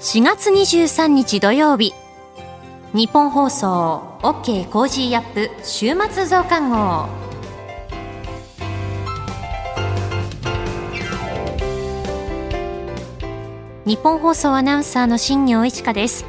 4月23日土曜日。日本放送 OK コージーアップ週末増刊号。ニッポン放送アナウンサーの新行市佳です。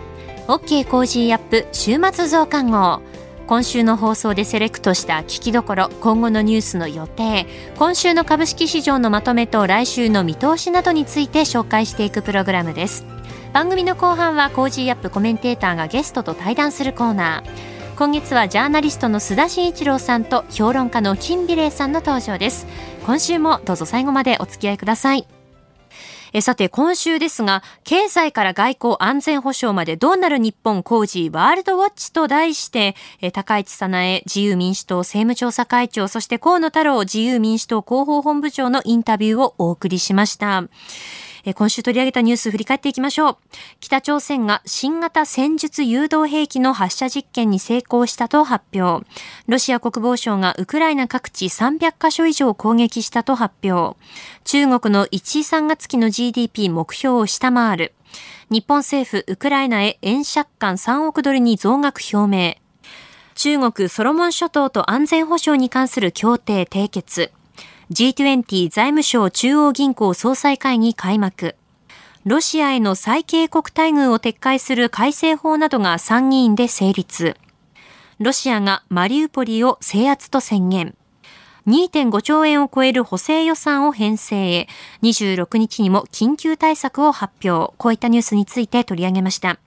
OK コージーアップ週末増刊号。今週の放送でセレクトした聞きどころ今後のニュースの予定今週の株式市場のまとめと来週の見通しなどについて紹介していくプログラムです。番組の後半は Cozy up コメンテーターがゲストと対談するコーナー。今月はジャーナリストの須田慎一郎さんと評論家の金美齢さんの登場です。今週もどうぞ最後までお付き合いください。えさて今週ですが経済から外交安全保障までどうなる日本 Cozy ワールドウォッチと題してえ高市早苗自由民主党政務調査会長そして河野太郎自由民主党広報本部長のインタビューをお送りしました。今週取り上げたニュース振り返っていきましょう。北朝鮮が新型戦術誘導兵器の発射実験に成功したと発表。ロシア国防省がウクライナ各地300カ所以上攻撃したと発表。中国の1位3月期の GDP 目標を下回る。日本政府、ウクライナへ円借款3億ドルに増額表明。中国ソロモン諸島と安全保障に関する協定締結。G20 財務省中央銀行総裁会議開幕。ロシアへの最恵国待遇を撤回する改正法などが参議院で成立。ロシアがマリウポリを制圧と宣言。2.5兆円を超える補正予算を編成へ、26日にも緊急対策を発表。こういったニュースについて取り上げました。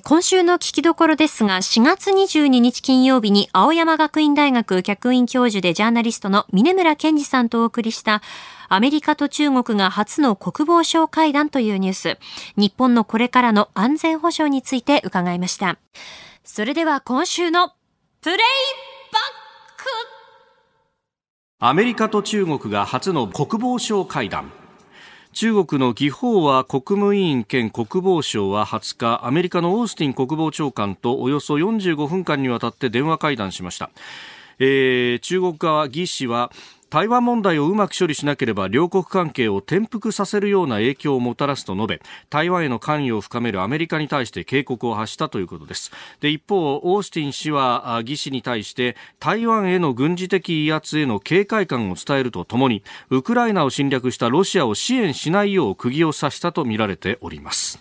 今週の聞きどころですが、4月22日金曜日に青山学院大学客員教授でジャーナリストの峰村健二さんとお送りしたアメリカと中国が初の国防相会談というニュース、日本のこれからの安全保障について伺いました。それでは今週のプレイバックアメリカと中国が初の国防相会談。中国の魏鳳和国務委員兼国防相は20日アメリカのオースティン国防長官とおよそ45分間にわたって電話会談しました、えー、中国側魏氏は台湾問題をうまく処理しなければ両国関係を転覆させるような影響をもたらすと述べ台湾への関与を深めるアメリカに対して警告を発したということです。で一方オースティン氏は義氏に対して台湾への軍事的威圧への警戒感を伝えるとともにウクライナを侵略したロシアを支援しないよう釘を刺したとみられております。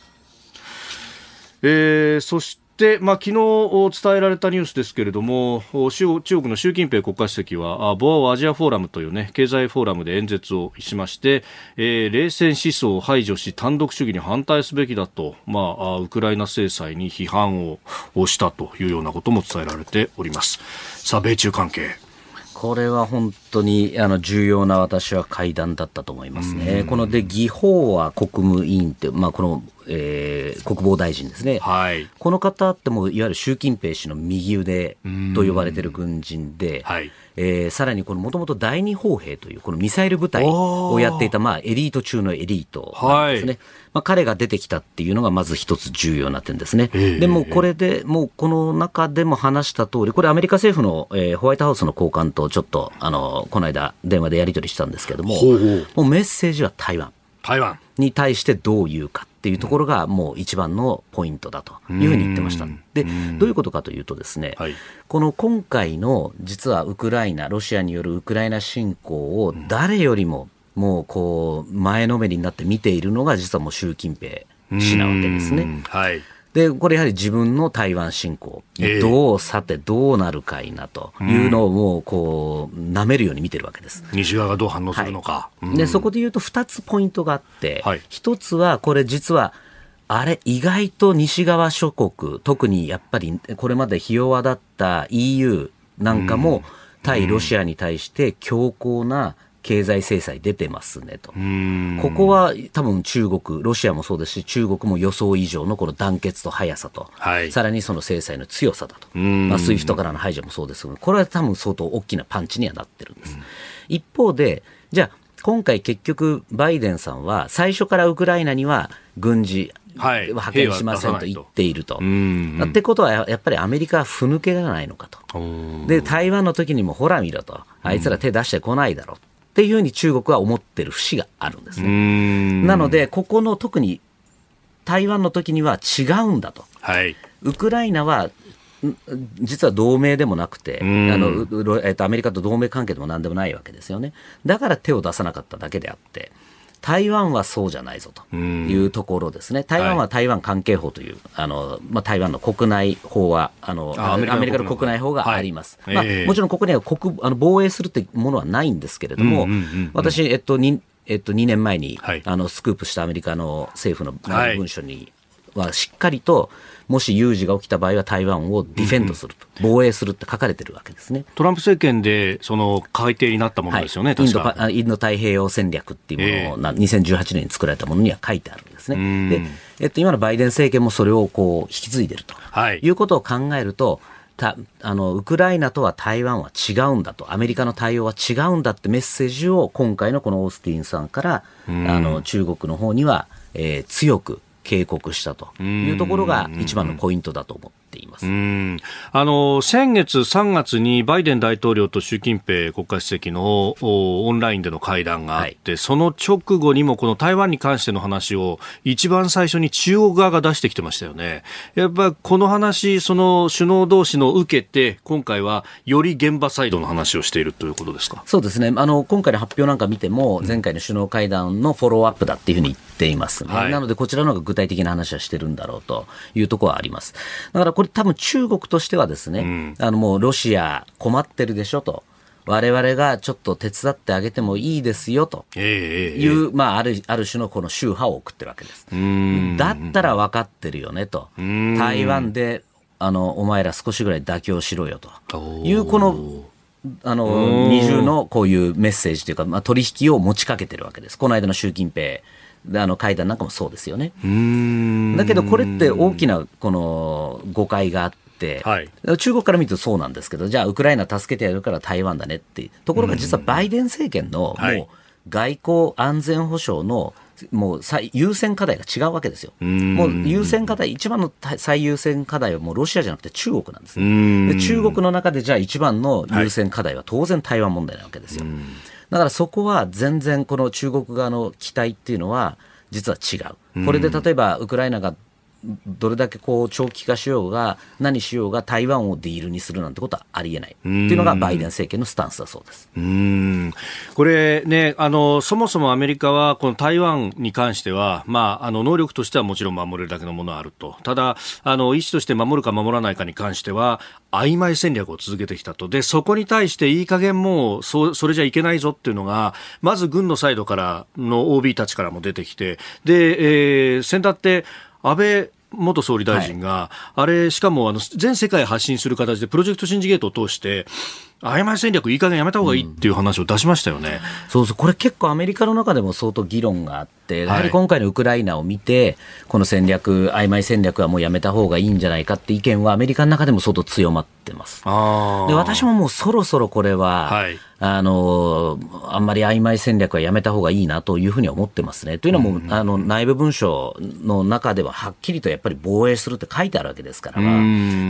えー、そしで、まあ、昨日伝えられたニュースですけれども、中国の習近平国家主席は、ボアオアジアフォーラムというね、経済フォーラムで演説をしまして、えー、冷戦思想を排除し、単独主義に反対すべきだと、まあ、ウクライナ制裁に批判をしたというようなことも伝えられております。さあ、米中関係。これは本当にあの重要な私は会談だったと思いますね。こので、議法は国務委員って、まあ、このえー、国防大臣ですね、はい、この方ってもいわゆる習近平氏の右腕と呼ばれている軍人で、はい、えー、さらにこのもともと第二砲兵というこのミサイル部隊をやっていた、まあ、エリート中のエリートなんですね、はい、まあ、彼が出てきたっていうのがまず一つ重要な点ですね。でもこれでもうこの中でも話した通りこれアメリカ政府の、えー、ホワイトハウスの高官とちょっとあのこの間電話でやり取りしたんですけどももうメッセージは台湾。台湾に対してどう言うかっていうところがもう一番のポイントだというふうに言ってました。で、どういうことかというとですね、はい、この今回の実はウクライナ、ロシアによるウクライナ侵攻を誰よりももうこう前のめりになって見ているのが実はもう習近平氏なわけですね。はい。で、これやはり自分の台湾侵攻、どうさてどうなるかいなと。いうのをもうこう、舐めるように見てるわけです。西側がどう反応するのか。はい、で、そこで言うと2つポイントがあって、はい、1つはこれ実は、あれ、意外と西側諸国、特にやっぱりこれまでひ弱だった EU なんかも、対ロシアに対して強硬な経済制裁出てますねと。ここは多分中国、ロシアもそうですし、中国も予想以上のこの団結と速さと、はい、さらにその制裁の強さだと。まあ、 SWIFT からの排除もそうですが、これは多分相当大きなパンチにはなってるんです。一方で、じゃあ、今回結局、バイデンさんは最初からウクライナには軍事はい、派遣しませんと言っていると。ってことは、やっぱりアメリカはふぬけがないのかと。で、台湾の時にもほら見ろと。あいつら手出してこないだろう。っていうふうに中国は思ってる節があるんですね。なので、ここの特に台湾の時には違うんだと。はい、ウクライナは実は同盟でもなくて、あのえっと、アメリカと同盟関係でもなんでもないわけですよね。だから手を出さなかっただけであって、台湾はそうじゃないぞというところですね、台湾は台湾関係法という、あのまあ、台湾の国内法はあのアメリカの国内法。があります、はい、まあ、もちろん国内は国あの防衛するってものはないんですけれども、私、えっと2えっと、2年前に、はい、あのスクープしたアメリカの政府の文書にはしっかりと、もし有事が起きた場合は台湾をディフェンドすると、うん、防衛するって書かれてるわけですね。トランプ政権でその改定になったものですよね、はい、インドインド太平洋戦略っていうものを、えー、2018年に作られたものには書いてあるんですね。でえっと、今のバイデン政権もそれをこう引き継いでると、はい、いうことを考えると、たあのウクライナとは台湾は違うんだと、アメリカの対応は違うんだってメッセージを今回のこのオースティンさんから、あの中国の方には、えー、強く警告したというところが一番のポイントだと思っています。あの先月3月にバイデン大統領と習近平国家主席のオンラインでの会談があって、はい、その直後にもこの台湾に関しての話を一番最初に中国側が出してきてましたよね。やっぱこの話、その首脳同士の受けて、今回はより現場サイドの話をしているということですか？そうですね。あの今回の発表なんか見ても、前回の首脳会談のフォローアップだっていうふうに言っていますね。はい、なのでこちらの方が具体的な話はしてるんだろうというところはあります。だからこれ多分中国としてはですね、うん、あのもうロシア困ってるでしょと。我々がちょっと手伝ってあげてもいいですよという、えー、まあ、あるある種のこの宗派を送ってるわけです。だったら分かってるよねと、台湾であのお前ら少しぐらい妥協しろよというこのあの二重のこういうメッセージというか、まあ、取引を持ちかけてるわけです。この間の習近平あの会談なんかもそうですよね。だけどこれって大きなこの誤解があって、はい、中国から見るとそうなんですけど、じゃあウクライナ助けてやるから台湾だねってところが実はバイデン政権のもう外交安全保障のもう最優先課題が違うわけですよ。もう優先課題、一番の最優先課題はもうロシアじゃなくて中国なんですね。で中国の中でじゃあ一番の優先課題は当然台湾問題なわけですよ。だからそこは全然この中国側の期待っていうのは実は違う。これで例えばウクライナがどれだけこう長期化しようが何しようが台湾をディールにするなんてことはありえない。っていうのがバイデン政権のスタンスだそうです。うん。これねあの、そもそもアメリカはこの台湾に関しては、まあ、あの能力としてはもちろん守れるだけのものはあると、ただあの、意思として守るか守らないかに関しては、曖昧戦略を続けてきたと、でそこに対していい加減もうそそれじゃいけないぞっていうのが、まず軍のサイドからの OB たちからも出てきて、で、えー、先だって安倍元総理大臣が、はい、あれ、しかもあの全世界発信する形でプロジェクトシンジゲートを通して、曖昧戦略いい加減やめた方がいいっていう話を出しましたよね、うん、そうそう、これ結構アメリカの中でも相当議論があって、やはり今回のウクライナを見て、この戦略、曖昧戦略はもうやめた方がいいんじゃないかって意見はアメリカの中でも相当強まってます。で私ももうそろそろこれは、はい、あの、あんまり曖昧戦略はやめた方がいいなというふうに思ってますね。というのも、うん、あの、内部文書の中でははっきりとやっぱり防衛するって書いてあるわけですから、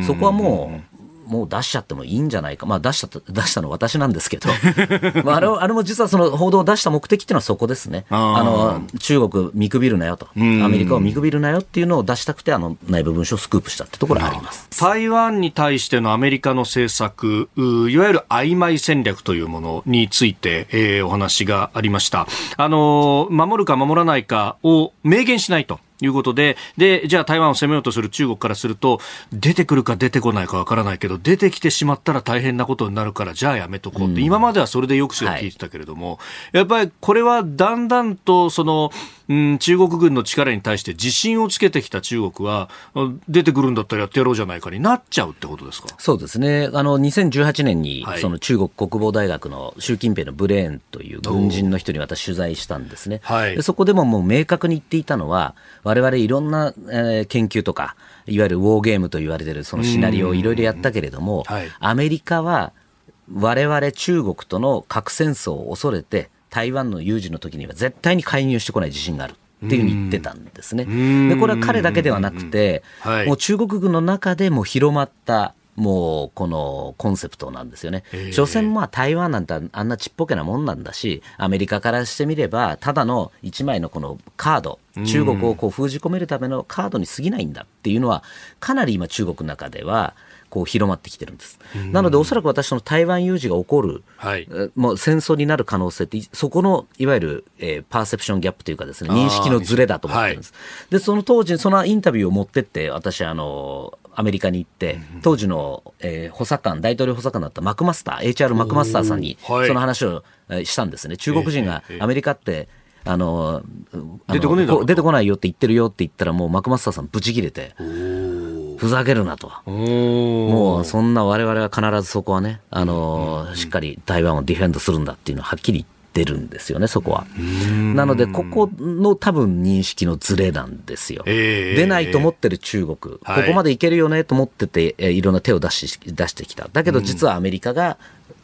そこはもう、もう出しちゃってもいいんじゃないか、まあ、出した 出したの私なんですけど、まあ、あれあれも実はその報道を出した目的っていうのはそこですね、あの中国見くびるなよと、アメリカを見くびるなよっていうのを出したくて、あの内部文書をスクープしたってところあります。台湾に対してのアメリカの政策、いわゆる曖昧戦略というものについて、えー、お話がありました。あの守るか守らないかを明言しないと。いうことで、で、じゃあ台湾を攻めようとする中国からすると、出てくるか出てこないかわからないけど、出てきてしまったら大変なことになるから、じゃあやめとこうって、うん、今まではそれで抑止が効い。てたけれども、はい、やっぱりこれはだんだんと、その、うん、中国軍の力に対して自信をつけてきた中国は、出てくるんだったらやってやろうじゃないかになっちゃうってことですか？そうですね。あの、2018年に、その中国国防大学の習近平のブレーンという軍人の人に私取材したんですね。はい、でそこでももう明確に言っていたのは、我々いろんな、えー、研究とか、いわゆるウォーゲームと言われているそのシナリオをいろいろやったけれども、はい、アメリカは我々中国との核戦争を恐れて、台湾の有事の時には絶対に介入してこない自信がある。っていうふうに言ってたんですね。で、これは彼だけではなくて、はい、もう中国軍の中でも広まった、もうこのコンセプトなんですよね。所詮まあ台湾なんてあんなちっぽけなもんなんだし、アメリカからしてみれば、ただの1枚のこのカード、中国をこう封じ込めるためのカードに過ぎないんだっていうのは、かなり今中国の中では、こう広まってきてるんです。なので、おそらく私の台湾有事が起こる、はい、もう戦争になる可能性って、そこのいわゆる、えー、パーセプションギャップというかですね、認識のズレだと思ってるんです。はい、で、その当時、そのインタビューを持ってって、私、あの、アメリカに行って、当時の、えー、補佐官、大統領補佐官だったマクマスター、HR マクマスターさんに、その話をしたんですね。中国人がアメリカって、あの、出てこないよって言ってるよって言ったら、もうマクマスターさん、ブチ切れて。ふざけるなと。もう、そんな我々は必ずそこはね、あの、しっかり台湾をディフェンドするんだっていうのははっきり言ってるんですよね、そこは。なので、ここの多分認識のズレなんですよ。えー、出ないと思ってる中国、ここまでいけるよねと思ってて、えー、いろんな手を出し出してきた。だけど実はアメリカが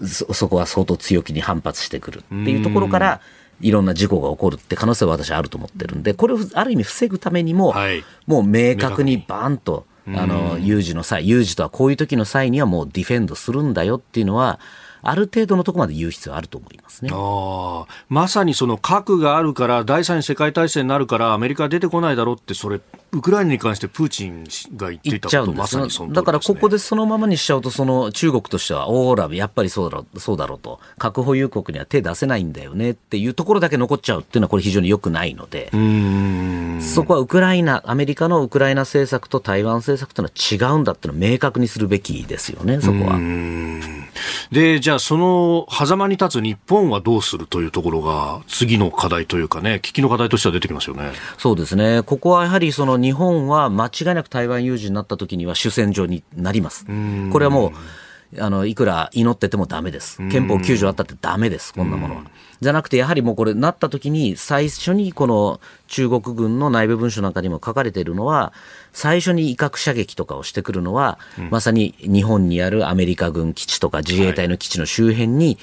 そ、そこは相当強気に反発してくるっていうところから、いろんな事故が起こるって可能性は私はあると思ってるんで、これをある意味防ぐためにも、はい、もう明確にバーンと、あの、有事の際、有事とはこういう時の際にはもうディフェンドするんだよっていうのは、ある程度のところまで言う必要あると思いますね。あまさにその核があるから、第三次世界大戦になるから、アメリカ出てこないだろうって、それ、ウクライナに関してプーチンが言っていたことまさにその、ね、だからここでそのままにしちゃうと、その中国としては、オーラ、やっぱりそうだろうそうだろうと、核保有国には手出せないんだよねっていうところだけ残っちゃうっていうのは、これ、非常によくないので、そこはウクライナ、アメリカのウクライナ政策と台湾政策というのは違うんだっていうのを明確にするべきですよね、そこは。で、じゃあ、その狭間に立つ日本はどうするというところが、次の課題というかね、危機の課題としては出てきますよね。そうですね。ここはやはり、その日本は間違いなく台湾有事になった時には主戦場になります。これはもう、あの、いくら祈っててもダメです。憲法9条あったってダメです、こんなものは。じゃなくて、やはりもうこれ、なった時に、最初にこの中国軍の内部文書なんかにも書かれているのは、最初に威嚇射撃とかをしてくるのは、うん、まさに日本にあるアメリカ軍基地とか自衛隊の基地の周辺に、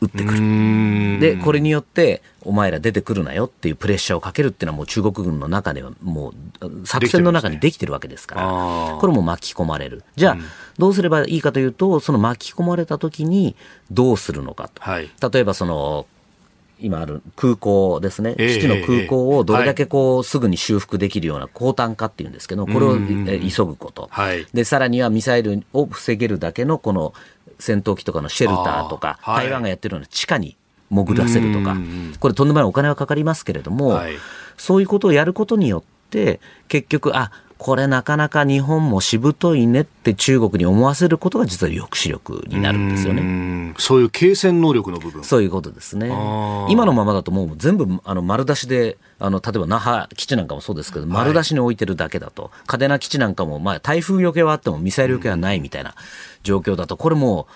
撃ってくる。で、これによって、お前ら出てくるなよっていうプレッシャーをかけるっていうのはもう中国軍の中ではもう作戦の中にできてるわけですから、これも巻き込まれる。じゃあ、どうすればいいかというと、その巻き込まれた時にどうするのかと。はい、例えばその、今ある空港ですね、基地の空港をどれだけこうすぐに修復できるような高単価っていうんですけど、これを急ぐこと、でさらにはミサイルを防げるだけのこの戦闘機とかのシェルターとか、台湾がやってるような地下に潜らせるとか、これとんでもないお金はかかりますけれども、そういうことをやることによって、結局、あこれなかなか日本もしぶといねって中国に思わせることが実は抑止力になるんですよね。うそういう継戦能力の部分そういうことですね。今のままだともう全部あの丸出しで、あの、例えば那覇基地なんかもそうですけど、丸出しに置いてるだけだと、嘉手納基地なんかも、まあ台風よけはあってもミサイルよけはないみたいな状況だと、これも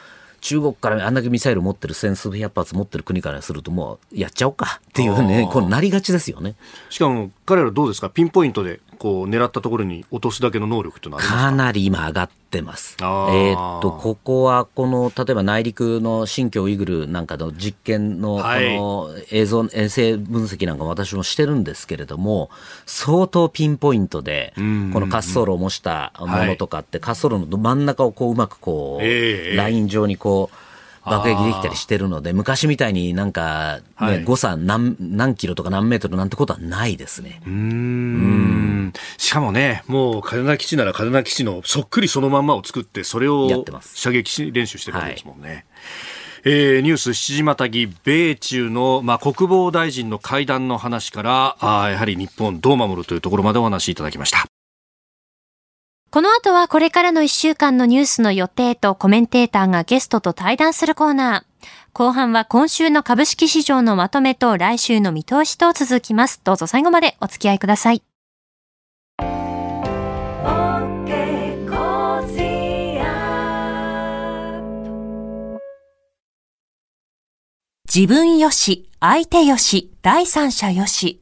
中国からあんだけミサイル持ってる千数百発持ってる国からするともうやっちゃおうかっていうね、このなりがちですよね。しかも彼らどうですか？ピンポイントでこう狙ったところに落とすだけの能力というのはか？なり今上がってます。えー、っと、ここはこの、例えば内陸の新疆ウイグルなんかの実験のこの映像、衛星分析なんか私もしてるんですけれども、相当ピンポイントで、この滑走路を模したものとかって、滑走路の真ん中をこううまくこう、ライン上にこう、爆撃できたりしてるので、昔みたいになんか、ね、はい、誤差何何キロとか何メートルなんてことはないですね。うんしかもね、もう嘉手納基地なら嘉手納基地のそっくりそのまんまを作って、それを射撃練習してるわけですもんね。はいえー、ニュース7時またぎ、米中の、まあ、国防大臣の会談の話から、あやはり日本どう守るというところまでお話しいただきました。この後はこれからの1週間のニュースの予定とコメンテーターがゲストと対談するコーナー。後半は今週の株式市場のまとめと来週の見通しと続きます。どうぞ最後までお付き合いください。自分よし、相手よし、第三者よし。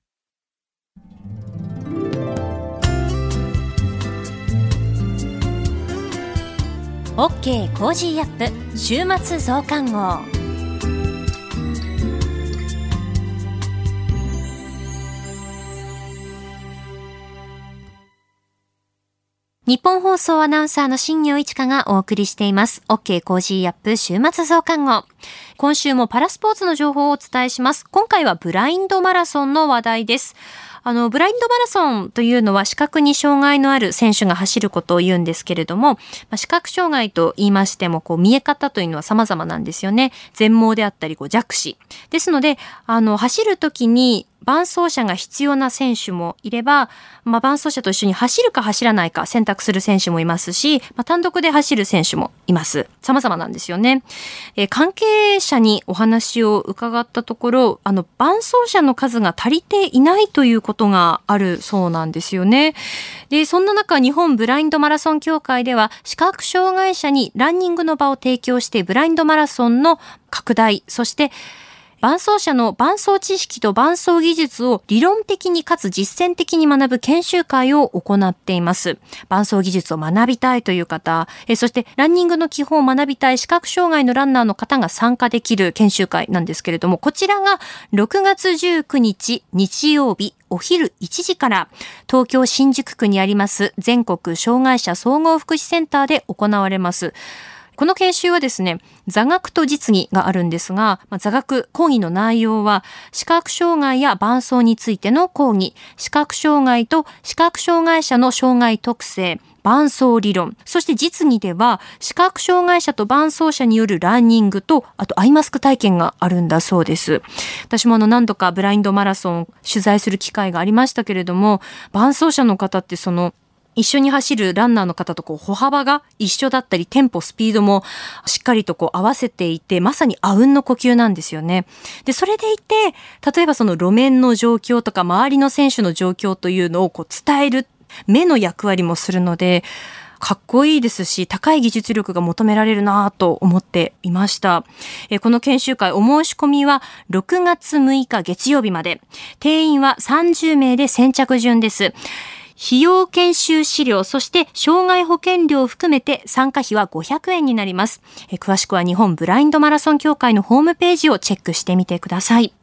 OK コージーアップ週末増刊号ニッポン放送アナウンサーの新行市佳がお送りしています。OK コージーアップ週末増刊号。今週もパラスポーツの情報をお伝えします。今回はブラインドマラソンの話題です。あの、ブラインドマラソンというのは視覚に障害のある選手が走ることを言うんですけれども、まあ、視覚障害と言いましても、こう、見え方というのは様々なんですよね。全盲であったり、こう、弱視。ですので、あの、走るときに伴走者が必要な選手もいれば、まあ、伴走者と一緒に走るか走らないか選択する選手もいますし、まあ、単独で走る選手もいます。様々なんですよね。えー、関係者にお話を伺ったところ、あの、伴走者の数が足りていないということがあるそうなんですよね。で、そんな中、日本ブラインドマラソン協会では、視覚障害者にランニングの場を提供して、ブラインドマラソンの拡大、そして、伴走者の伴走知識と伴走技術を理論的にかつ実践的に学ぶ研修会を行っています。伴走技術を学びたいという方、えそしてランニングの基本を学びたい視覚障害のランナーの方が参加できる研修会なんですけれども、こちらが6月19日日曜日お昼1時から東京新宿区にあります全国障害者総合福祉センターで行われます。この研修はですね、座学と実技があるんですが、まあ、座学講義の内容は、視覚障害や伴走についての講義、視覚障害と視覚障害者の障害特性、伴走理論。そして実技では、視覚障害者と伴走者によるランニングと、あとアイマスク体験があるんだそうです。私もあの何度かブラインドマラソンを取材する機会がありましたけれども、伴走者の方ってその一緒に走るランナーの方とこう歩幅が一緒だったり、テンポ、スピードもしっかりとこう合わせていて、まさにあうんの呼吸なんですよね。で、それでいて、例えばその路面の状況とか周りの選手の状況というのをこう伝える目の役割もするので、かっこいいですし、高い技術力が求められるなぁと思っていました。えこの研修会、お申し込みは6月6日月曜日まで。定員は30名で先着順です。費用研修資料、そして障害保険料を含めて参加費は500円になります。詳しくは日本ブラインドマラソン協会のホームページをチェックしてみてください。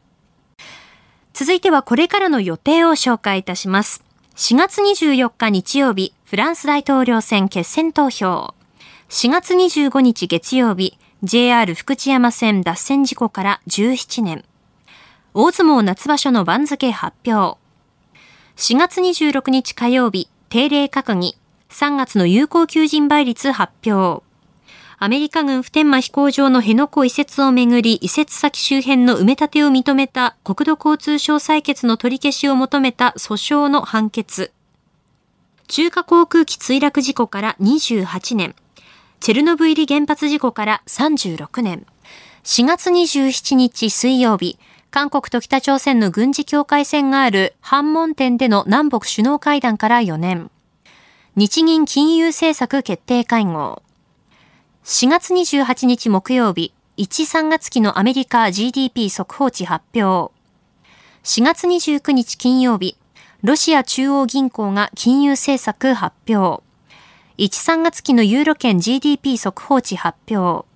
続いてはこれからの予定を紹介いたします。4月24日日曜日、フランス大統領選決選投票。4月25日月曜日、JR 福知山線脱線事故から17年。大相撲夏場所の番付発表。4月26日火曜日、定例閣議、3月の有効求人倍率発表。アメリカ軍普天間飛行場の辺野古移設をめぐり、移設先周辺の埋め立てを認めた国土交通省採決の取り消しを求めた訴訟の判決。中華航空機墜落事故から28年。チェルノブイリ原発事故から36年。4月27日水曜日、韓国と北朝鮮の軍事境界線がある反門店での南北首脳会談から4年。日銀金融政策決定会合。4月28日木曜日、1、3月期のアメリカ GDP 速報値発表。4月29日金曜日、ロシア中央銀行が金融政策発表。1、3月期のユーロ圏 GDP 速報値発表。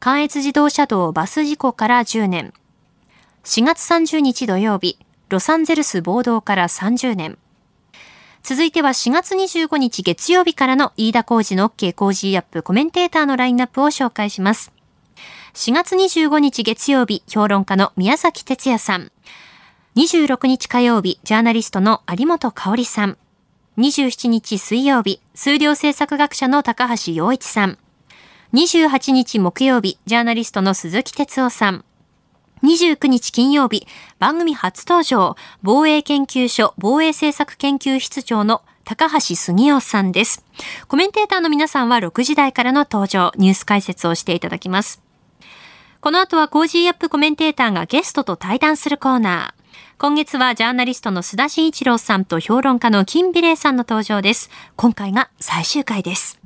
関越自動車道バス事故から10年。4月30日土曜日、ロサンゼルス暴動から30年。続いては4月25日月曜日からの飯田工事の OK 工事アップコメンテーターのラインナップを紹介します。4月25日月曜日、評論家の宮崎哲也さん。26日火曜日、ジャーナリストの有本香里さん。27日水曜日、数量政策学者の高橋洋一さん。28日木曜日、ジャーナリストの鈴木哲夫さん。29日金曜日、番組初登場、防衛研究所防衛政策研究室長の高橋杉雄さんです。コメンテーターの皆さんは6時台からの登場、ニュース解説をしていただきます。この後は Cozy up コメンテーターがゲストと対談するコーナー。今月はジャーナリストの須田慎一郎さんと評論家の金美齢さんの登場です。今回が最終回です。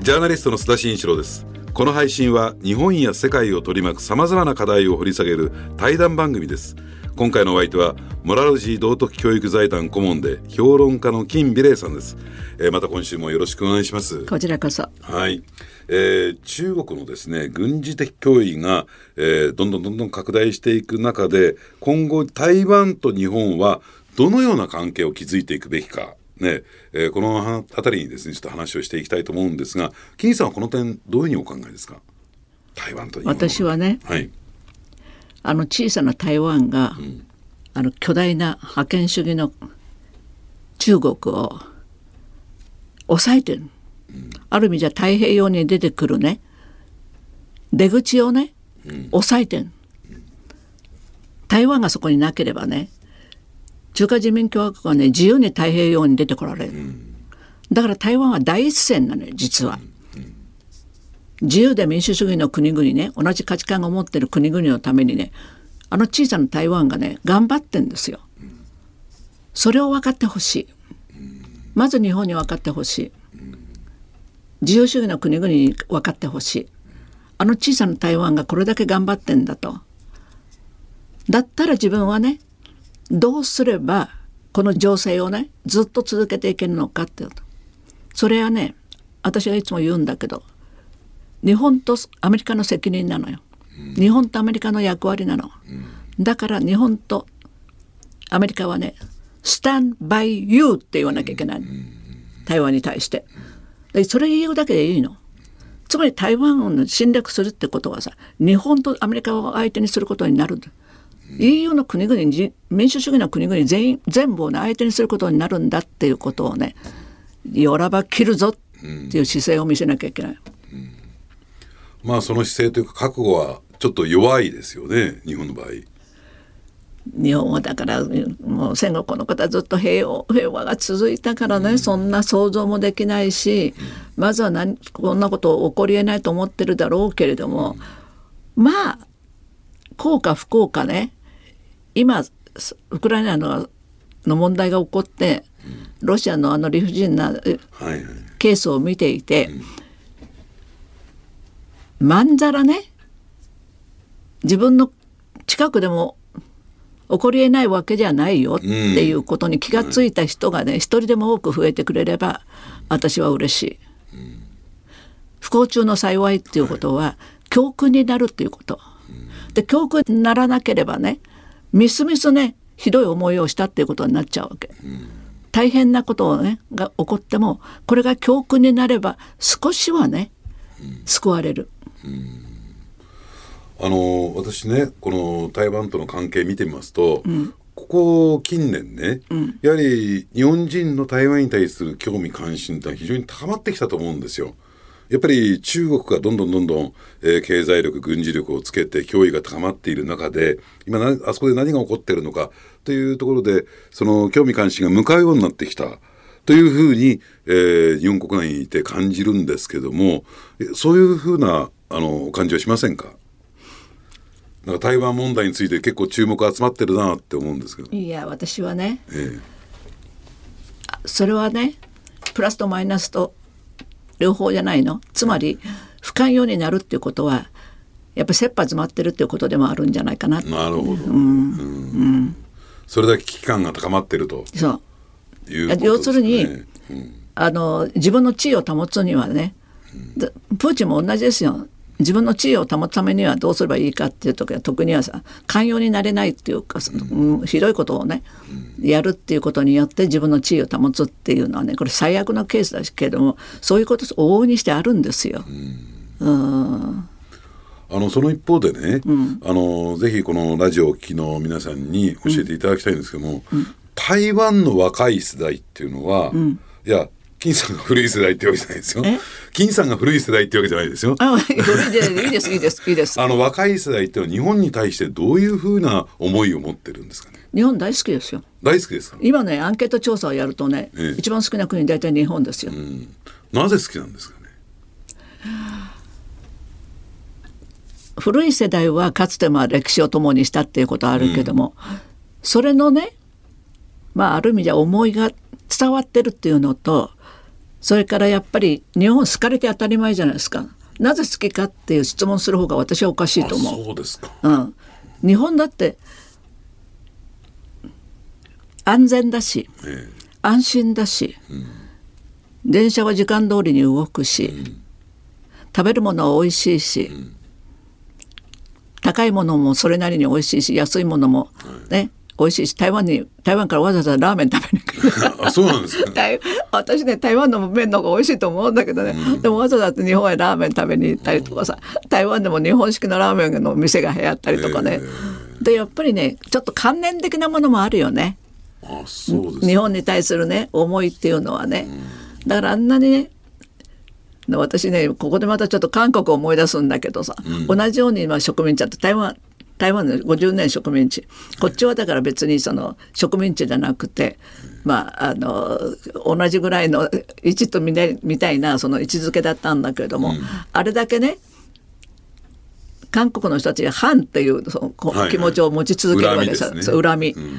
ジャーナリストの須田慎一郎です。この配信は日本や世界を取り巻く様々な課題を掘り下げる対談番組です。今回のお相手はモラルジー道徳教育財団顧問で評論家の金美玲さんです、えー、また今週もよろしくお願いします。こちらこそ。はい、えー、中国のですね軍事的脅威が、えー、どんどんどんどん拡大していく中で今後台湾と日本はどのような関係を築いていくべきかねえー、この辺りにですねちょっと話をしていきたいと思うんですが金さんはこの点どういうふうにお考えですか？台湾と私はね、はい、あの小さな台湾が、うん、あの巨大な覇権主義の中国を抑えてる、うん、ある意味じゃ太平洋に出てくるね。出口をね、うん、抑えてる、台湾がそこになければね中華人民共和国はね自由に太平洋に出てこられる、うん、だから台湾は第一線なのよ実は、自由で民主主義の国々ね同じ価値観を持ってる国々のためにねあの小さな台湾がね頑張ってんですよ、それを分かってほしい。まず日本に分かってほしい。自由主義の国々に分かってほしい。あの小さな台湾がこれだけ頑張ってんだと。だったら自分はねどうすればこの情勢をねずっと続けていけるのかっていうと。それはね私がいつも言うんだけど日本とアメリカの責任なのよ、日本とアメリカの役割なの、だから日本とアメリカはね「stand by you」って言わなきゃいけない、うん、台湾に対して。でそれ言うだけでいいの。つまり台湾を侵略するってことはさ日本とアメリカを相手にすることになるんだ。EU の国々に民主主義の国々全員全部を、ね、相手にすることになるんだっていうことをねよらば切るぞっていう姿勢を見せなきゃいけない。うん。うん、まあその姿勢というか覚悟はちょっと弱いですよね日本の場合。日本はだからもう戦後この方ずっと平和平和が続いたからね、うん、そんな想像もできないし、うん、まずは何こんなこと起こりえないと思ってるだろうけれども、うん、まあ幸か不幸かね今ウクライナのの問題が起こってロシアのあの理不尽なケースを見ていて、まんざらね自分の近くでも起こりえないわけじゃないよっていうことに気が付いた人がね一人でも多く増えてくれれば私は嬉しい。不幸中の幸いっていうことは教訓になるっていうこと。で教訓にならなければねみすみすねひどい思いをしたっていうことになっちゃうわけ。大変なことをねが起こってもこれが教訓になれば少しはね救われる。あの私ねこの台湾との関係見てみますと、うん、ここ近年ね、うん、やはり日本人の台湾に対する興味関心って非常に高まってきたと思うんですよ。やっぱり中国がどんどんどんどん、えー、経済力、軍事力をつけて脅威が高まっている中で、今あそこで何が起こっているのかというところで、その興味関心が向かうようになってきた。とというふうに、えー、日本国内にいて感じるんですけどもそういうふうなあの感じはしませんか？なんか台湾問題について結構注目集まってるなって思うんですけどいや私はね、ええ、それはねプラスとマイナスと両方じゃないの。つまり不寛容になるっていうことはやっぱり切羽詰まってるっていうことでもあるんじゃないかな。なるほど、うん、うん、それだけ危機感が高まってるとそういう、ね、要するに、うん、あの自分の地位を保つにはね、プーチンも同じですよ自分の地位を保つためにはどうすればいいかっていう時は特にはさ寛容になれないっていうか、うん、ひどいことをね、うん、やるっていうことによって自分の地位を保つっていうのはねこれ最悪のケースだけれどもそういうこと往々にしてあるんですよ。うん、あのその一方でね、うん、あのぜひこのラジオを聴きの皆さんに教えていただきたいんですけども、台湾の若い世代っていうのは、いや金さんが古い世代ってわけじゃないですよ。金さんが古い世代ってわけじゃないですよ。あ、いいですいいですいいです。あの若い世代ってのは日本に対してどういうふうな思いを持ってるんですかね？日本大好きですよ。大好きですか？今ねアンケート調査をやるとね、ええ、一番好きな国大体日本ですよ。なぜ好きなんですかね？古い世代はかつてまあ歴史を共にしたっていうことはあるけども、うん、それのねまあある意味じゃ思いが伝わってるっていうのとそれからやっぱり日本好かれて当たり前じゃないですか。なぜ好きかっていう質問する方が私はおかしいと思う。そうですか。うん。日本だって安全だし、ええ、安心だし、うん、電車は時間通りに動くし、うん、食べるものは美味しいし、うん、高いものもそれなりに美味しいし安いものもね、美味しいし台湾に台湾からわざわざラーメン食べに行く。あそうなんです か、私ね台湾の麺の方が美味しいと思うんだけどね、うん、でもわざわざ日本へラーメン食べに行ったりとかさ台湾でも日本式のラーメンの店が流行ったりとかね、でやっぱりねちょっと関連的なものもあるよね。あそうです日本に対するね思いっていうのはね、うん、だからあんなにね私ねここでまたちょっと韓国を思い出すんだけどさ、うん、同じように今植民地あって台湾台湾の50年植民地。こっちはだから別にその植民地じゃなくて、まあ、あの同じぐらいの位置とみたいなその位置づけだったんだけれども、うん、あれだけね韓国の人たちが反っていうその気持ちを持ち続けるわけです、ね、恨み。うん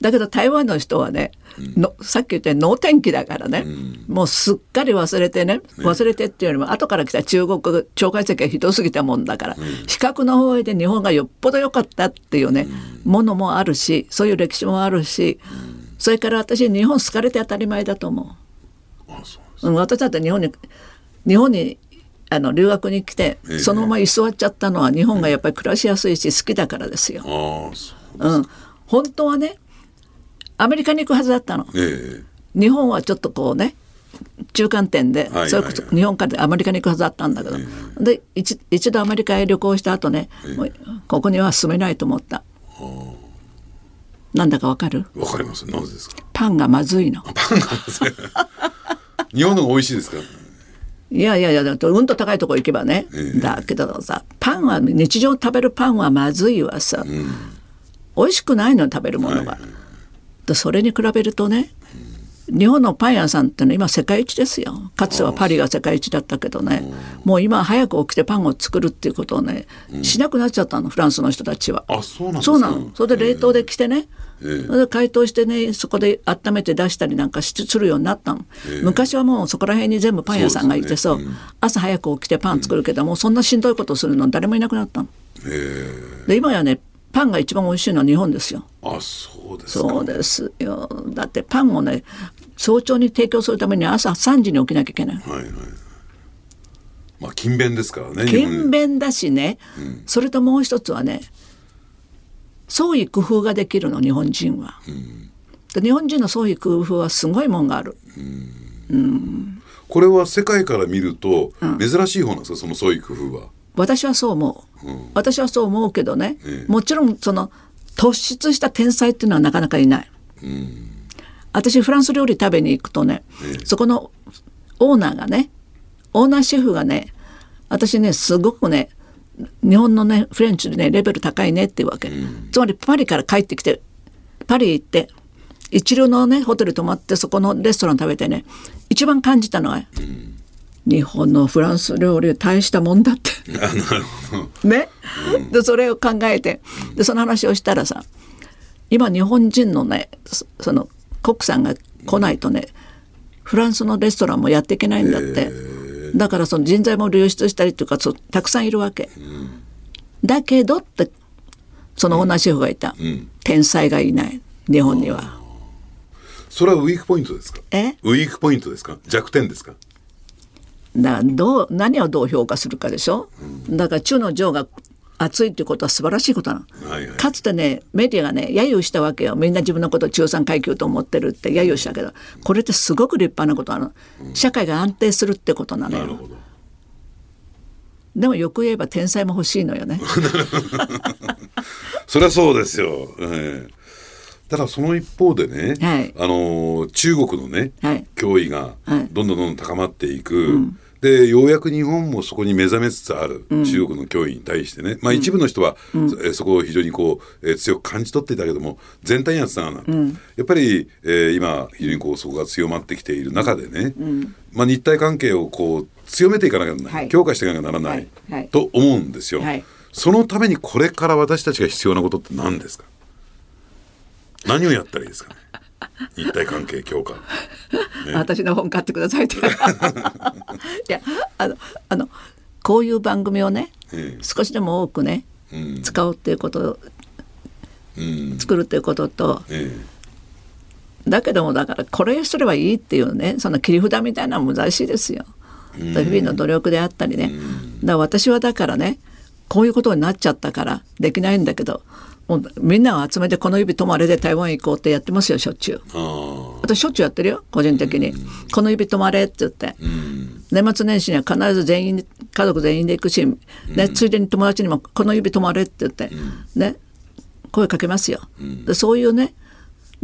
だけど台湾の人はね、のさっき言った能天気だからね、もうすっかり忘れてね忘れてっていうよりも後から来た中国蒋介石がひどすぎたもんだから、比較の方で日本がよっぽど良かったっていうね、ものもあるしそういう歴史もあるし、それから私日本好かれて当たり前だと思う。う私だって日本に日本にあの留学に来て、そのまま居座っちゃったのは日本がやっぱり暮らしやすいし好きだからですよ。うん、本当はねアメリカに行くはずだったの。えー、日本はちょっとこうね中間点で、それこそ日本からアメリカに行くはずだったんだけど、えー、で一一度アメリカへ旅行した後ね、えー、ここには住めないと思った。なんだかわかる？わかります。なぜですか？パンがまずいの。パンがまずい。日本の方が美味しいですか？いやいやいやだとうんと高いとこ行けばね、えー、だけどさパンは日常食べるパンはまずいわさ、うん、美味しくないの食べるものが。はいでそれに比べるとね日本のパン屋さんってのは今世界一ですよ。かつてはパリが世界一だったけどね。もう今早く起きてパンを作るっていうことをね、しなくなっちゃったのフランスの人たちは。あそうなんそうなの。それで冷凍で来てね、えー、それで解凍してねそこで温めて出したりなんかするようになったの、えー、昔はもうそこら辺に全部パン屋さんがいてさ、ね。うん、朝早く起きてパン作るけども、うん、そんなしんどいことするの誰もいなくなったの。えー、で今やねパンが一番美味しいのは日本ですよ。あそうですそうですよ。だってパンをね早朝に提供するために朝3時に起きなきゃいけない。はいはい。まあ勤勉ですからね。勤勉だしね、うん、それともう一つはね創意工夫ができるの日本人は。うん、日本人の創意工夫はすごいもんがある。うん、うんこれは世界から見ると珍しい方なんですか、その創意工夫は。私はそう思う、うん、私はそう思うけどね、ええ、もちろんその突出した天才っていうのはなかなかいない、うん、私フランス料理食べに行くとね、え、そこのオーナーがねオーナーシェフがね私ねすごくね日本のねフレンチでねレベル高いねっていうわけ、うん、つまりパリから帰ってきてパリ行って一流のねホテル泊まってそこのレストラン食べてね一番感じたのは、うん、日本のフランス料理大したもんだって。ね、うん、でそれを考えてでその話をしたらさ今日本人のねそのコックさんが来ないとねフランスのレストランもやっていけないんだって。だからその人材も流出したりとかたくさんいるわけ。うん、だけどってそのオーナーシェフがいた、うん、天才がいない。日本には。それはウィークポイントですか？え？ウィークポイントですか？弱点ですか？だどう何をどう評価するかでしょ、うん、だから中の上が熱いってことは素晴らしいことなの、はいはい、かつてねメディアがね揶揄したわけよ。みんな自分のことを中産階級と思ってるって揶揄したけど。これってすごく立派なことなの、うん、社会が安定するってことなのよ。でもよく言えば天才も欲しいのよね。そりゃそうですよ、えー、ただその一方でね、はい、あの中国のね、はい、脅威がどんどんどんどん高まっていく、うんでようやく日本もそこに目覚めつつある、中国の脅威に対してね、まあ、一部の人は、うん、えそこを非常にこう、えー、強く感じ取っていたけども全体には伝わらない、うん、やっぱり、えー、今非常にこうそこが強まってきている中でね、うん、まあ、日体関係をこう強めていかなきゃならない、はい、強化していかなきゃならない、はい、と思うんですよ、はい、そのためにこれから私たちが必要なことって何ですか？何をやったらいいですか？ね 日体関係強化、ね、私の本買ってくださいって。いやあのあのこういう番組をね、ええ、少しでも多くね、うん、使おうっていうことうん、作るっていうことと、ええ、だけどもだからこれすればいいっていうねその切り札みたいなのは難しいですよ。うん、日々の努力であったりね、うん、だから私はだからねこういうことになっちゃったからできないんだけどもうみんなを集めてこの指止まれで台湾行こうってやってますよしょっちゅう。私しょっちゅうやってるよ個人的に、この指止まれって言って、年末年始には必ず全員家族全員で行くし、ね、ついでに友達にもこの指止まれって言って、ね。声かけますよ、でそういうね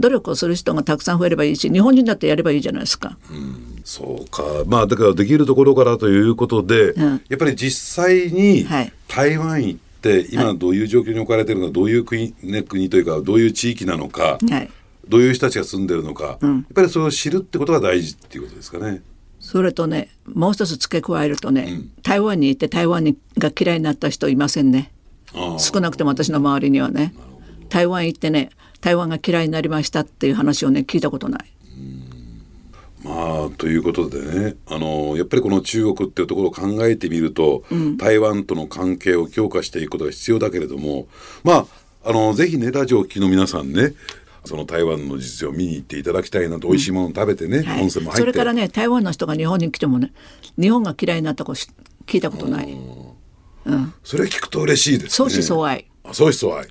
努力をする人がたくさん増えればいいし日本人だってやればいいじゃないですか。うん、そうか。まあだからできるところからということで、うん、やっぱり実際に台湾行っって今どういう状況に置かれてるのか、どういう国,、ね、国というかどういう地域なのか、はい、どういう人たちが住んでるのか、うん、やっぱりそれを知るってことが大事っていうことですかね。それとねもう一つ付け加えるとね、うん、台湾に行って台湾にが嫌いになった人いませんね。少なくとも私の周りにはね。台湾行ってね台湾が嫌いになりましたっていう話をね聞いたことない。まあということでねあのやっぱりこの中国っていうところを考えてみると、うん、台湾との関係を強化していくことが必要だけれどもまああのぜひねラジオを聴きの皆さんねその台湾の実情を見に行っていただきたいなと、うん、美味しいものを食べてね、はい、温泉も入って。それからね台湾の人が日本に来てもね日本が嫌いになったこと聞いたことない、うん、それ聞くと嬉しいですね。相思相愛相思相愛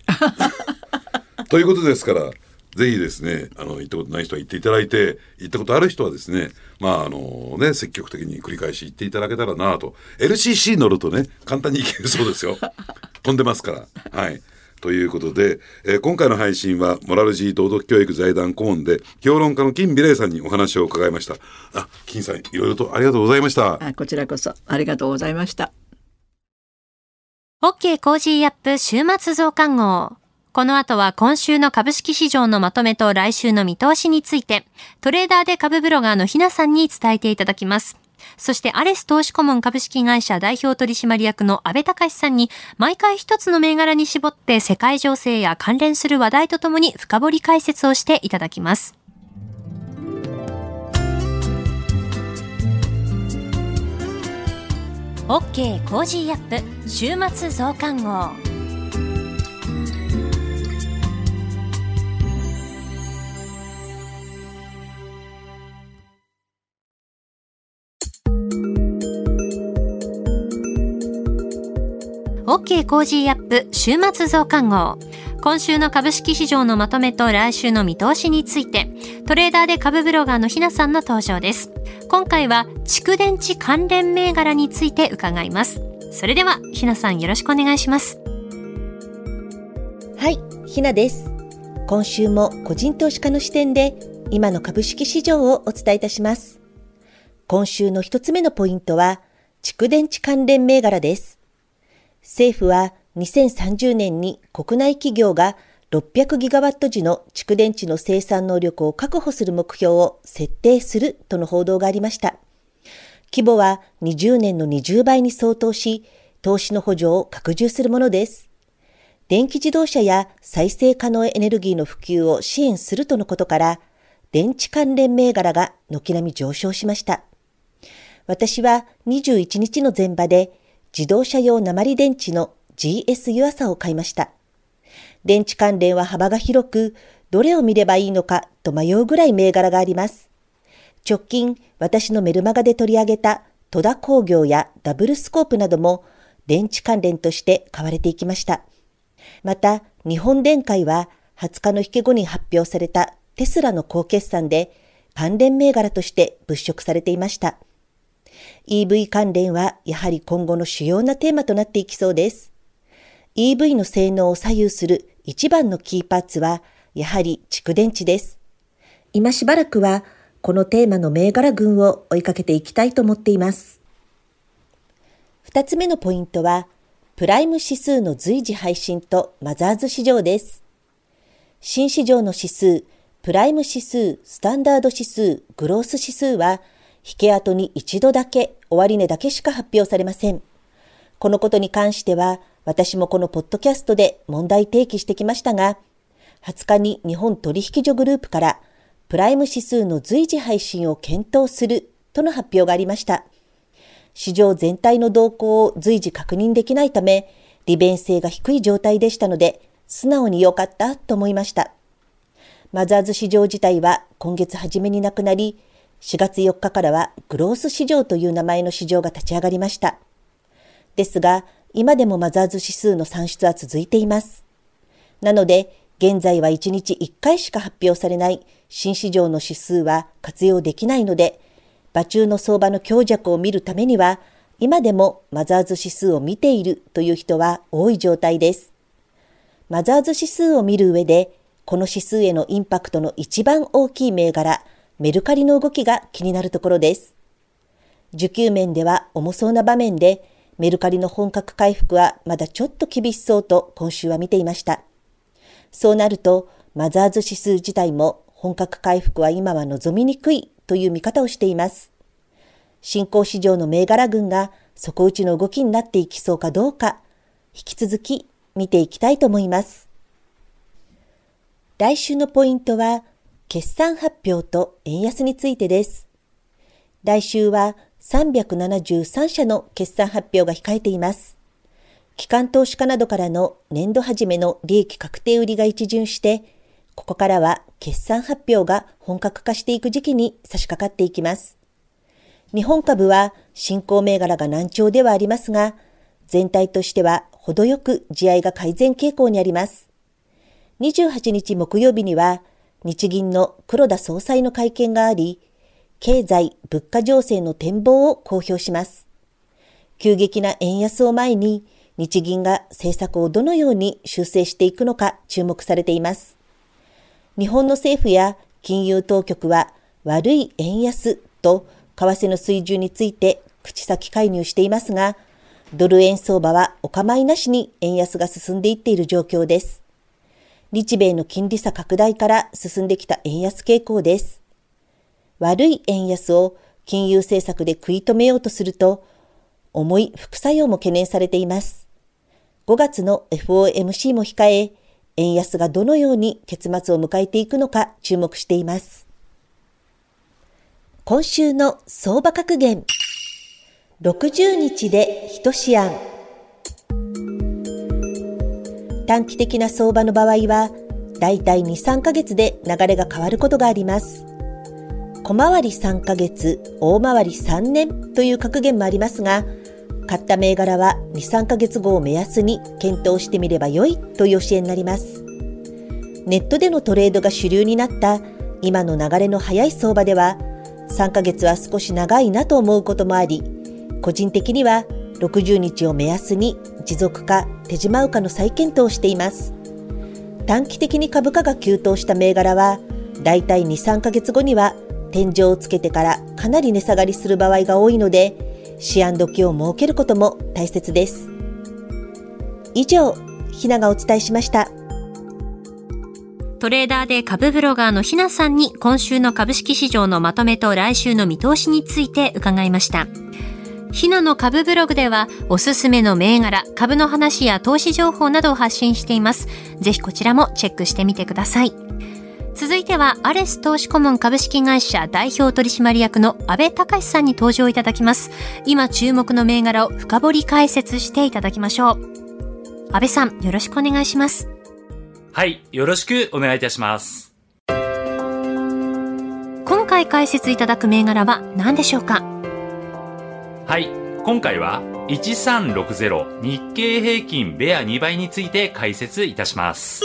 ということですからぜひですね、あの、行ったことない人は行っていただいて、行ったことある人はですね、まあ、あのね、積極的に繰り返し行っていただけたらなと。LCC 乗るとね、簡単に行けるそうですよ。飛んでますから。はい。ということで、えー、今回の配信は、モラルジー道徳教育財団顧問で、評論家の金美玲さんにお話を伺いました。あ、金さん、いろいろとありがとうございました。あこちらこそ、ありがとうございました。OK Cozy up週末増刊号。この後は今週の株式市場のまとめと来週の見通しについて、トレーダーで株ブロガーのひなさんに伝えていただきます。そしてアレス投資顧問株式会社代表取締役の安倍隆さんに毎回一つの銘柄に絞って世界情勢や関連する話題とともに深掘り解説をしていただきます。OK Cozy up 週末増刊号。OK Cozy up 週末増刊号。今週の株式市場のまとめと来週の見通しについて、トレーダーで株ブロガーのひなさんの登場です。今回は蓄電池関連銘柄について伺います。それでは、ひなさんよろしくお願いします。はい、ひなです。今週も個人投資家の視点で、今の株式市場をお伝えいたします。今週の一つ目のポイントは、蓄電池関連銘柄です。政府は2030年に国内企業が600ギガワット時の蓄電池の生産能力を確保する目標を設定するとの報道がありました。規模は20年の20倍に相当し、投資の補助を拡充するものです。電気自動車や再生可能エネルギーの普及を支援するとのことから、電池関連銘柄が軒並み上昇しました。私は21日の前場で自動車用鉛電池の GS 湯浅を買いました。電池関連は幅が広く、どれを見ればいいのかと迷うぐらい銘柄があります。直近、私のメルマガで取り上げた戸田工業やダブルスコープなども電池関連として買われていきました。また、日本電解は20日の引け後に発表されたテスラの高決算で関連銘柄として物色されていました。EV 関連はやはり今後の主要なテーマとなっていきそうです。EV の性能を左右する一番のキーパーツはやはり蓄電池です。今しばらくはこのテーマの銘柄群を追いかけていきたいと思っています。二つ目のポイントはプライム指数の随時配信とマザーズ市場です。新市場の指数、プライム指数、スタンダード指数、グロース指数は、引け跡に一度だけ、終値だけしか発表されません。このことに関しては、私もこのポッドキャストで問題提起してきましたが、20日に日本取引所グループから、プライム指数の随時配信を検討するとの発表がありました。市場全体の動向を随時確認できないため、利便性が低い状態でしたので、素直に良かったと思いました。マザーズ市場自体は今月初めになくなり、4月4日からはグロース市場という名前の市場が立ち上がりました。ですが、今でもマザーズ指数の算出は続いています。なので、現在は1日1回しか発表されない新市場の指数は活用できないので、場中の相場の強弱を見るためには、今でもマザーズ指数を見ているという人は多い状態です。マザーズ指数を見る上で、この指数へのインパクトの一番大きい銘柄、メルカリの動きが気になるところです。需給面では重そうな場面で、メルカリの本格回復はまだちょっと厳しそうと今週は見ていました。そうなると、マザーズ指数自体も本格回復は今は望みにくいという見方をしています。新興市場の銘柄群が底打ちの動きになっていきそうかどうか、引き続き見ていきたいと思います。来週のポイントは、決算発表と円安についてです。来週は373社の決算発表が控えています。機関投資家などからの年度始めの利益確定売りが一巡して、ここからは決算発表が本格化していく時期に差し掛かっていきます。日本株は新興銘柄が難聴ではありますが、全体としては程よく地合が改善傾向にあります。28日木曜日には日銀の黒田総裁の会見があり、経済、物価情勢の展望を公表します。急激な円安を前に日銀が政策をどのように修正していくのか注目されています。日本の政府や金融当局は悪い円安と為替の水準について口先介入していますが、ドル円相場はお構いなしに円安が進んでいっている状況です。日米の金利差拡大から進んできた円安傾向です。悪い円安を金融政策で食い止めようとすると、重い副作用も懸念されています。5月の FOMC も控え、円安がどのように結末を迎えていくのか注目しています。今週の相場格言。60日で一試案。短期的な相場の場合は、だいたい2、3ヶ月で流れが変わることがあります。小回り3ヶ月、大回り3年という格言もありますが、買った銘柄は2、3ヶ月後を目安に検討してみれば良いという教えになります。ネットでのトレードが主流になった今の流れの早い相場では、3ヶ月は少し長いなと思うこともあり、個人的には60日を目安に持続か手締まうかの再検討をしています。短期的に株価が急騰した銘柄は、だいたい2、3ヶ月後には天井をつけてからかなり値下がりする場合が多いので、思案時を設けることも大切です。以上、ひながお伝えしました。トレーダーで株ブロガーのひなさんに今週の株式市場のまとめと来週の見通しについて伺いました。ひなの株ブログではおすすめの銘柄、株の話や投資情報などを発信しています。ぜひこちらもチェックしてみてください。続いては、アレス投資顧問株式会社代表取締役の安倍隆さんに登場いただきます。今注目の銘柄を深掘り解説していただきましょう。安倍さん、よろしくお願いします。はい、よろしくお願いいたします。今回解説いただく銘柄は何でしょうか？はい、今回は1360日経平均ベア2倍について解説いたします。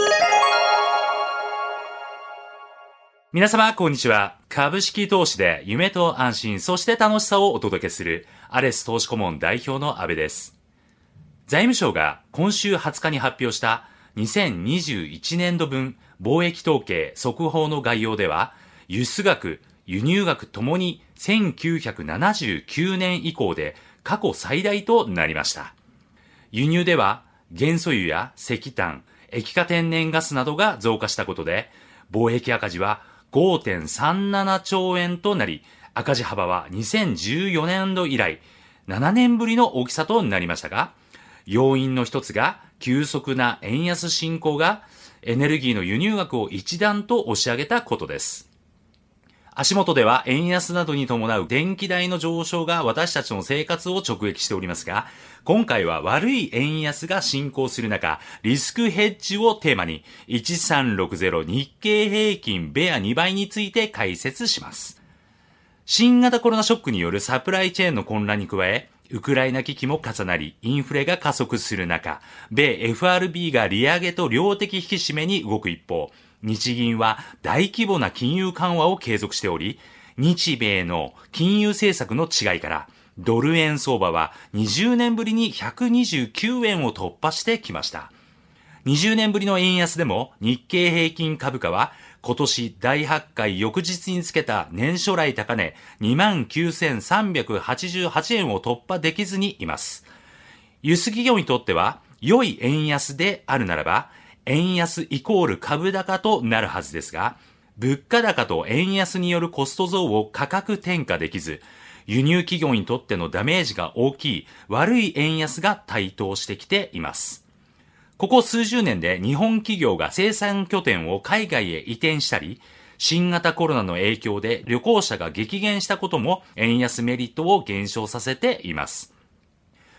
皆様、こんにちは。株式投資で夢と安心、そして楽しさをお届けする、アレス投資顧問代表の安部です。財務省が今週20日に発表した2021年度分貿易統計速報の概要では、輸出額、輸入額ともに1979年以降で過去最大となりました。輸入では元素油や石炭、液化天然ガスなどが増加したことで、貿易赤字は5.37兆円となり、赤字幅は2014年度以来、7年ぶりの大きさとなりましたが、要因の一つが、急速な円安進行が、エネルギーの輸入額を一段と押し上げたことです。足元では円安などに伴う電気代の上昇が私たちの生活を直撃しておりますが、今回は悪い円安が進行する中、リスクヘッジをテーマに、1360日経平均ベア2倍について解説します。新型コロナショックによるサプライチェーンの混乱に加え、ウクライナ危機も重なり、インフレが加速する中、米 FRB が利上げと量的引き締めに動く一方、日銀は大規模な金融緩和を継続しており、日米の金融政策の違いから、ドル円相場は20年ぶりに129円を突破してきました。20年ぶりの円安でも日経平均株価は今年第8回翌日につけた年初来高値29,388円を突破できずにいます。輸出企業にとっては良い円安であるならば円安イコール株高となるはずですが、物価高と円安によるコスト増を価格転嫁できず、輸入企業にとってのダメージが大きい悪い円安が台頭してきています。ここ数十年で日本企業が生産拠点を海外へ移転したり、新型コロナの影響で旅行者が激減したことも円安メリットを減少させています。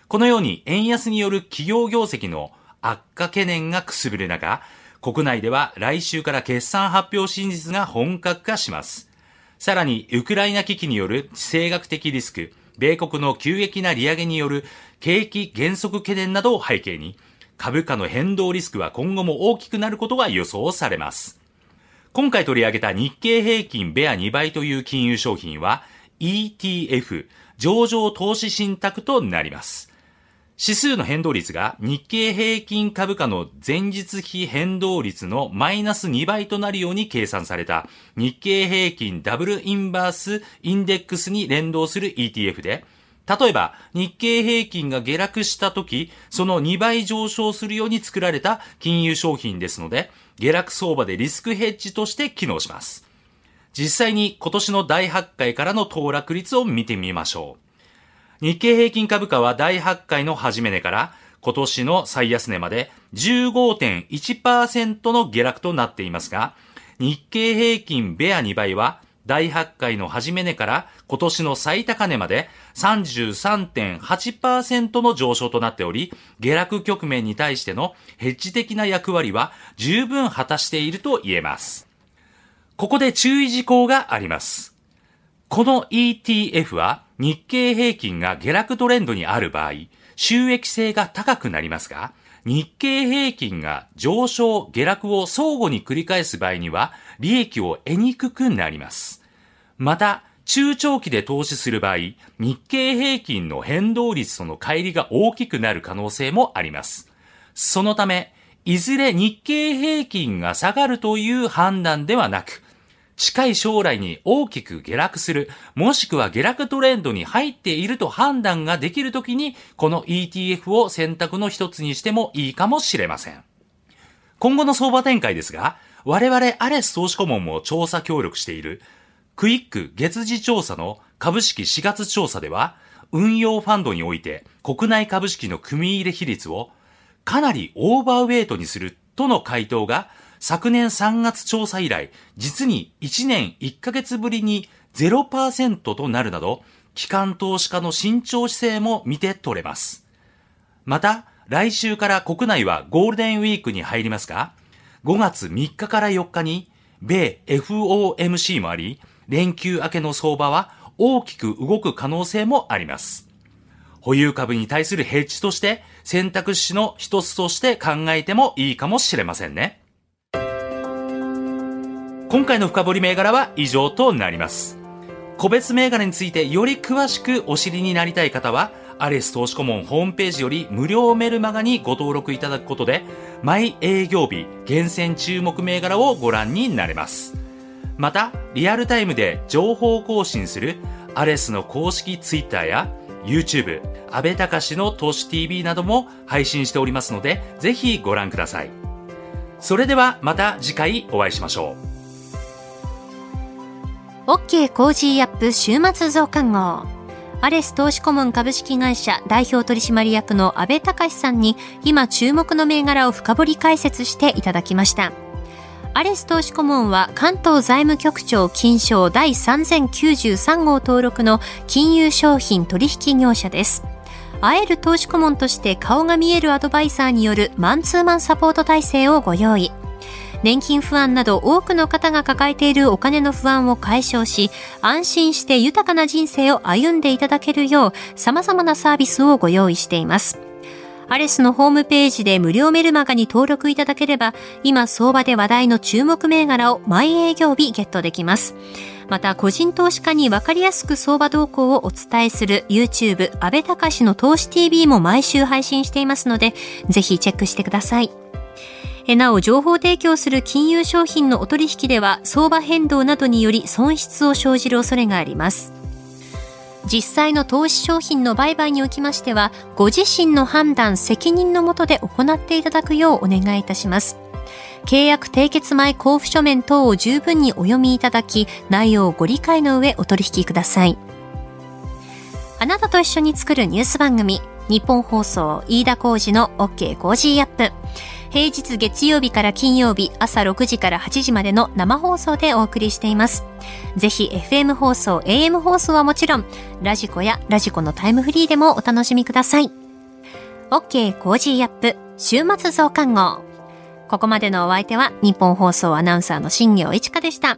このように円安による企業業績の悪化懸念がくすぶる中、国内では来週から決算発表真実が本格化します。さらに、ウクライナ危機による地政学的リスク、米国の急激な利上げによる景気減速懸念などを背景に、株価の変動リスクは今後も大きくなることが予想されます。今回取り上げた日経平均ベア2倍という金融商品は ETF 上場投資信託となります。指数の変動率が日経平均株価の前日比変動率のマイナス2倍となるように計算された日経平均ダブルインバースインデックスに連動する ETF で、例えば日経平均が下落した時、その2倍上昇するように作られた金融商品ですので、下落相場でリスクヘッジとして機能します。実際に今年の第8回からの騰落率を見てみましょう。日経平均株価は第8回の始め値から今年の最安値まで15.1%の下落となっていますが、日経平均ベア2倍は第8回の始め値から今年の最高値まで33.8%の上昇となっており、下落局面に対してのヘッジ的な役割は十分果たしていると言えます。ここで注意事項があります。この ETF は日経平均が下落トレンドにある場合、収益性が高くなりますが、日経平均が上昇、下落を相互に繰り返す場合には、利益を得にくくなります。また、中長期で投資する場合、日経平均の変動率との乖離が大きくなる可能性もあります。そのため、いずれ日経平均が下がるという判断ではなく、近い将来に大きく下落する、もしくは下落トレンドに入っていると判断ができるときに、この ETF を選択の一つにしてもいいかもしれません。今後の相場展開ですが、我々アレス投資顧問も調査協力しているクイック月次調査の株式4月調査では、運用ファンドにおいて国内株式の組入れ比率をかなりオーバーウェイトにするとの回答が昨年3月調査以来、実に1年1ヶ月ぶりに0%となるなど、機関投資家の慎重姿勢も見て取れます。また、来週から国内はゴールデンウィークに入りますが、5月3日から4日に、米 FOMC もあり、連休明けの相場は大きく動く可能性もあります。保有株に対するヘッジとして選択肢の一つとして考えてもいいかもしれませんね。今回の深掘り銘柄は以上となります。個別銘柄についてより詳しくお知りになりたい方は、アレス投資顧問ホームページより無料メルマガにご登録いただくことで、毎営業日厳選注目銘柄をご覧になれます。また、リアルタイムで情報更新するアレスの公式ツイッターや YouTube、安倍隆の投資 TV なども配信しておりますので、ぜひご覧ください。それではまた次回お会いしましょう。OK Cozy up 週末増刊号。アレス投資顧問株式会社代表取締役の安倍隆さんに今注目の銘柄を深掘り解説していただきました。アレス投資顧問は関東財務局長金商第3093号登録の金融商品取引業者です。会える投資顧問として顔が見えるアドバイザーによるマンツーマンサポート体制をご用意。年金不安など多くの方が抱えているお金の不安を解消し、安心して豊かな人生を歩んでいただけるよう様々なサービスをご用意しています。アレスのホームページで無料メルマガに登録いただければ、今相場で話題の注目銘柄を毎営業日ゲットできます。また、個人投資家にわかりやすく相場動向をお伝えする YouTube 安倍隆の投資 TV も毎週配信していますので、ぜひチェックしてください。なお、情報提供する金融商品のお取引では、相場変動などにより損失を生じる恐れがあります。実際の投資商品の売買におきましては、ご自身の判断、責任のもとで行っていただくようお願いいたします。契約締結前交付書面等を十分にお読みいただき、内容をご理解の上お取引ください。あなたと一緒に作るニュース番組、ニッポン放送飯田浩司の OK Cozy up。平日月曜日から金曜日朝6時から8時までの生放送でお送りしています。ぜひ FM 放送、AM 放送はもちろん、ラジコやラジコのタイムフリーでもお楽しみください。OK コージーアップ週末増刊号。ここまでのお相手は日本放送アナウンサーの新業一華でした。